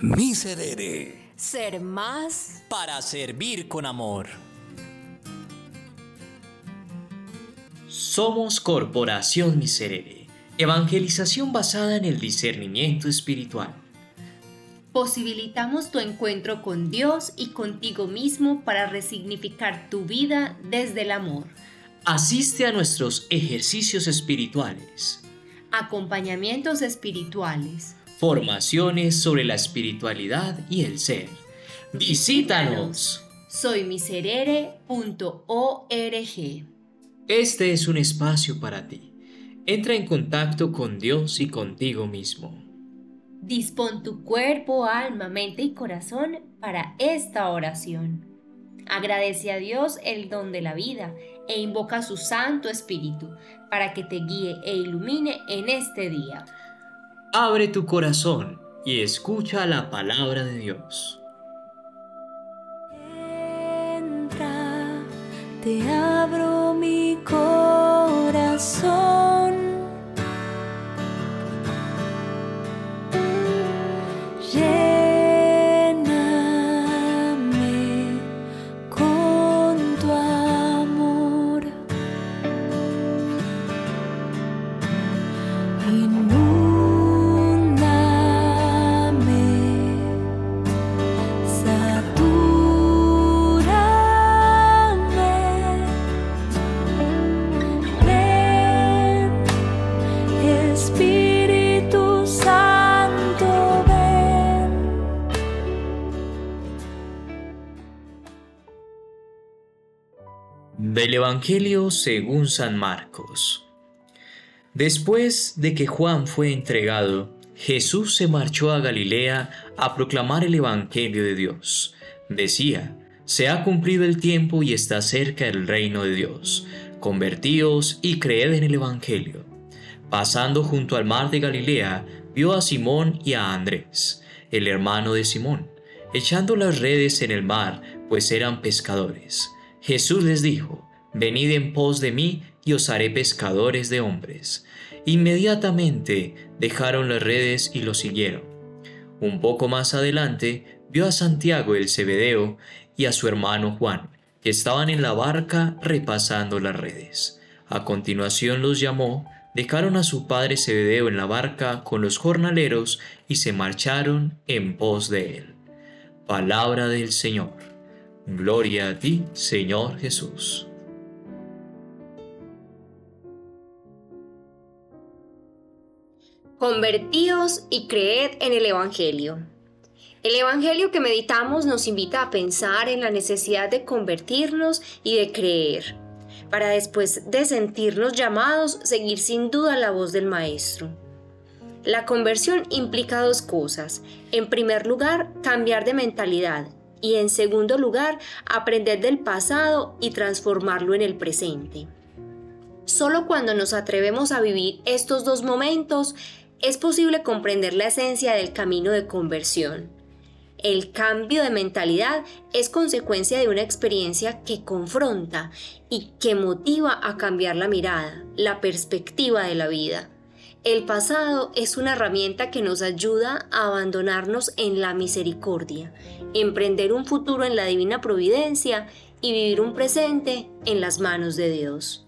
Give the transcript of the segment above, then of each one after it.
Miserere. Ser más para servir con amor. Somos Corporación Miserere, evangelización basada en el discernimiento espiritual. Posibilitamos tu encuentro con Dios y contigo mismo para resignificar tu vida desde el amor. Asiste a nuestros ejercicios espirituales. Acompañamientos espirituales. Formaciones sobre la espiritualidad y el ser. Visítanos. Soy miserere.org. Este es un espacio para ti. Entra en contacto con Dios y contigo mismo. Dispón tu cuerpo, alma, mente y corazón para esta oración. Agradece a Dios el don de la vida e invoca su Santo Espíritu para que te guíe e ilumine en este día. Abre tu corazón y escucha la palabra de Dios. Entra, te Del Evangelio según San Marcos. Después de que Juan fue entregado, Jesús se marchó a Galilea a proclamar el Evangelio de Dios. Decía, se ha cumplido el tiempo y está cerca el reino de Dios. Convertíos y creed en el Evangelio. Pasando junto al mar de Galilea, vio a Simón y a Andrés, el hermano de Simón, echando las redes en el mar, pues eran pescadores. Jesús les dijo, Venid en pos de mí y os haré pescadores de hombres. Inmediatamente dejaron las redes y lo siguieron. Un poco más adelante vio a Santiago el Cebedeo y a su hermano Juan, que estaban en la barca repasando las redes. A continuación los llamó, dejaron a su padre Cebedeo en la barca con los jornaleros y se marcharon en pos de él. Palabra del Señor. Gloria a ti, Señor Jesús. Convertíos y creed en el Evangelio. El Evangelio que meditamos nos invita a pensar en la necesidad de convertirnos y de creer, para después de sentirnos llamados, seguir sin duda la voz del Maestro. La conversión implica dos cosas. En primer lugar, cambiar de mentalidad y en segundo lugar, aprender del pasado y transformarlo en el presente. Solo cuando nos atrevemos a vivir estos dos momentos es posible comprender la esencia del camino de conversión. El cambio de mentalidad es consecuencia de una experiencia que confronta y que motiva a cambiar la mirada, la perspectiva de la vida. El pasado es una herramienta que nos ayuda a abandonarnos en la misericordia, emprender un futuro en la divina providencia y vivir un presente en las manos de Dios.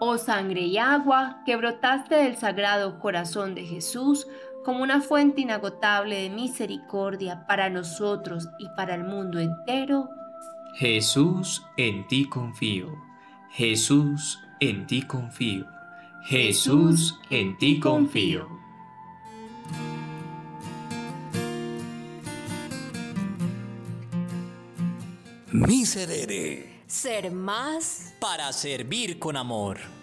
Oh sangre y agua que brotaste del sagrado corazón de Jesús, como una fuente inagotable de misericordia para nosotros y para el mundo entero. Jesús, en ti confío. Jesús, en ti confío. Jesús, en ti confío. Miserere. Ser más para servir con amor.